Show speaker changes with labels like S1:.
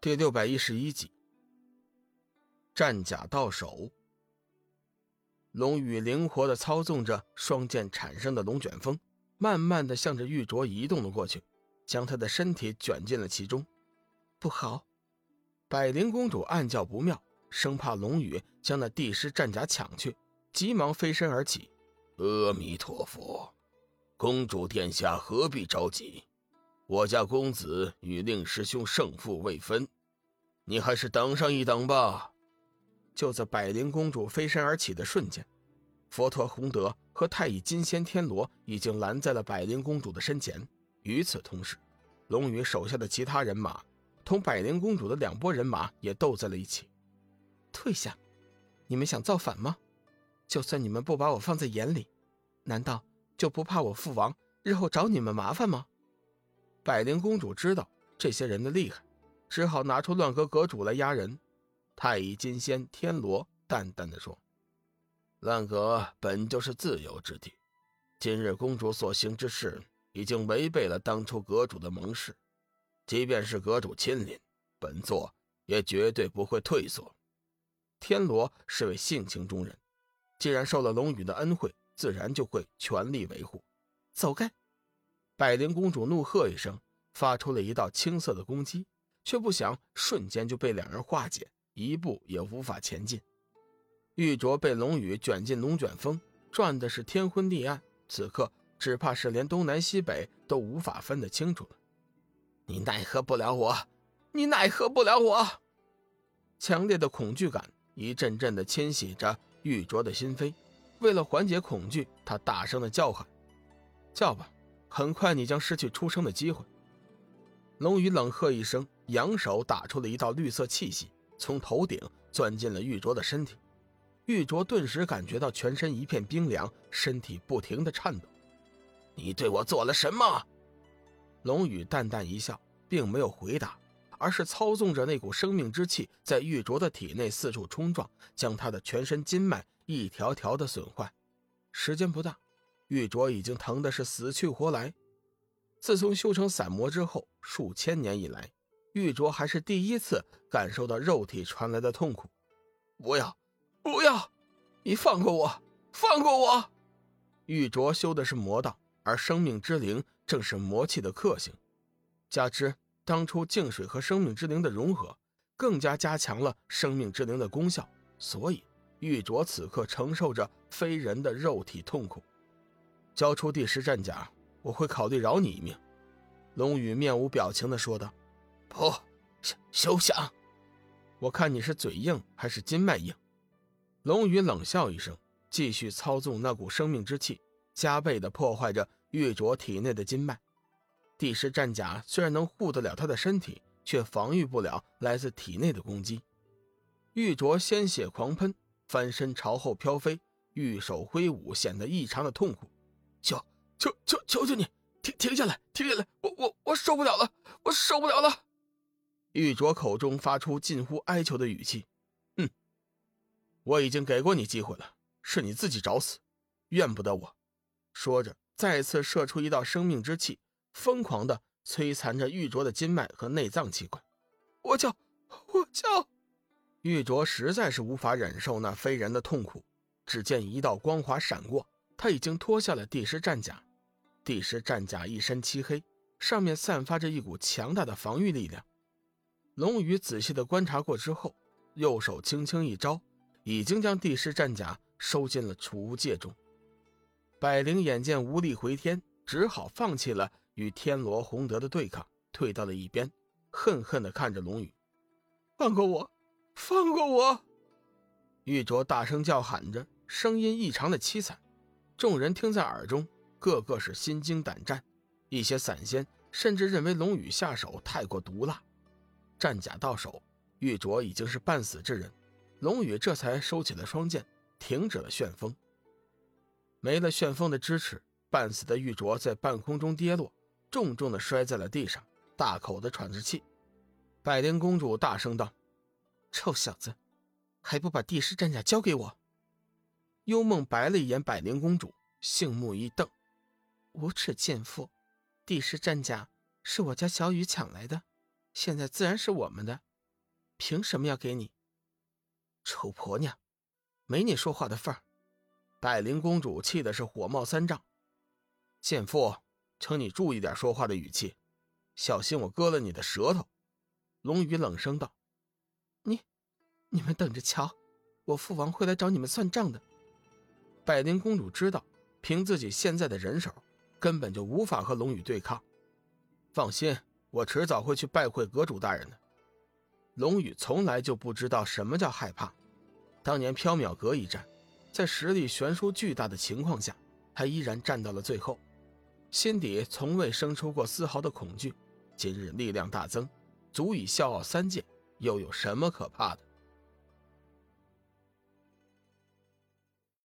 S1: 第六百一十一集，战甲到手。龙宇灵活的操纵着双剑产生的龙卷风，慢慢的向着玉镯移动了过去，将他的身体卷进了其中。不好！百灵公主暗叫不妙，生怕龙宇将那帝师战甲抢去，急忙飞身而起。
S2: 阿弥陀佛，公主殿下何必着急？我家公子与令师兄胜负未分，你还是等上一等吧。
S1: 就在百灵公主飞身而起的瞬间，佛陀洪德和太乙金仙天罗已经拦在了百灵公主的身前。与此同时，龙宇手下的其他人马同百灵公主的两拨人马也斗在了一起。退下！你们想造反吗？就算你们不把我放在眼里，难道就不怕我父王日后找你们麻烦吗？百灵公主知道这些人的厉害，只好拿出乱阁阁主来压人。太乙金仙天罗淡淡的说：“
S2: 乱阁本就是自由之地，今日公主所行之事已经违背了当初阁主的盟誓，即便是阁主亲临，本座也绝对不会退缩。”
S1: 天罗是位性情中人，既然受了龙宇的恩惠，自然就会全力维护。走开！百灵公主怒喝一声，发出了一道青色的攻击，却不想瞬间就被两人化解，一步也无法前进。玉镯被龙羽卷进龙卷风，转的是天昏地暗，此刻只怕是连东南西北都无法分得清楚了。你奈何不了我，你奈何不了我！强烈的恐惧感一阵阵的侵袭着玉镯的心扉，为了缓解恐惧，他大声的叫喊：“叫吧！”很快，你将失去出生的机会。龙宇冷喝一声，扬手打出了一道绿色气息，从头顶钻进了玉镯的身体。玉镯顿时感觉到全身一片冰凉，身体不停的颤抖。
S2: 你对我做了什么？
S1: 龙宇淡淡一笑，并没有回答，而是操纵着那股生命之气在玉镯的体内四处冲撞，将他的全身筋脉一条条的损坏。时间不大。玉镯已经疼的是死去活来。自从修成散魔之后，数千年以来，玉镯还是第一次感受到肉体传来的痛苦。不要，不要！你放过我，放过我！玉镯修的是魔道，而生命之灵正是魔气的克星，加之当初净水和生命之灵的融合，更加加强了生命之灵的功效，所以玉镯此刻承受着非人的肉体痛苦。交出第十战甲，我会考虑饶你一命。”龙宇面无表情地说道。
S2: “不，休休想！
S1: 我看你是嘴硬还是筋脉硬？”龙宇冷笑一声，继续操纵那股生命之气，加倍地破坏着玉镯体内的筋脉。第十战甲虽然能护得了他的身体，却防御不了来自体内的攻击。玉镯鲜血狂喷，翻身朝后飘飞，玉手挥舞，显得异常的痛苦。求求求求求你停停下来，停下来！我我我受不了了，我受不了了！玉镯口中发出近乎哀求的语气：“哼，我已经给过你机会了，是你自己找死，怨不得我。”说着，再次射出一道生命之气，疯狂的摧残着玉镯的筋脉和内脏器官。我叫，我叫！玉镯实在是无法忍受那非人的痛苦，只见一道光华闪过。他已经脱下了帝师战甲，帝师战甲一身漆黑，上面散发着一股强大的防御力量。龙宇仔细的观察过之后，右手轻轻一招，已经将帝师战甲收进了储物戒中。百灵眼见无力回天，只好放弃了与天罗洪德的对抗，退到了一边，恨恨的看着龙宇：“放过我，放过我！”玉镯大声叫喊着，声音异常的凄惨。众人听在耳中，个个是心惊胆战。一些散仙甚至认为龙宇下手太过毒辣。战甲到手，玉镯已经是半死之人。龙宇这才收起了双剑，停止了旋风。没了旋风的支持，半死的玉镯在半空中跌落，重重的摔在了地上，大口的喘着气。百灵公主大声道：“臭小子，还不把帝师战甲交给我！”幽梦白了一眼百灵公主，杏目一瞪：“无耻贱妇！帝师战甲是我家小雨抢来的，现在自然是我们的。凭什么要给你？丑婆娘，没你说话的份儿！
S2: 百灵公主气的是火冒三丈。贱妇，请你注意点说话的语气，小心我割了你的舌头！
S1: 龙宇冷声道：“你，你们等着瞧，我父王会来找你们算账的。”百灵公主知道，凭自己现在的人手，根本就无法和龙宇对抗。
S2: 放心，我迟早会去拜会阁主大人的。
S1: 龙宇从来就不知道什么叫害怕。当年缥缈阁一战，在实力悬殊巨大的情况下，他依然战到了最后，心底从未生出过丝毫的恐惧。今日力量大增，足以笑傲三界，又有什么可怕的？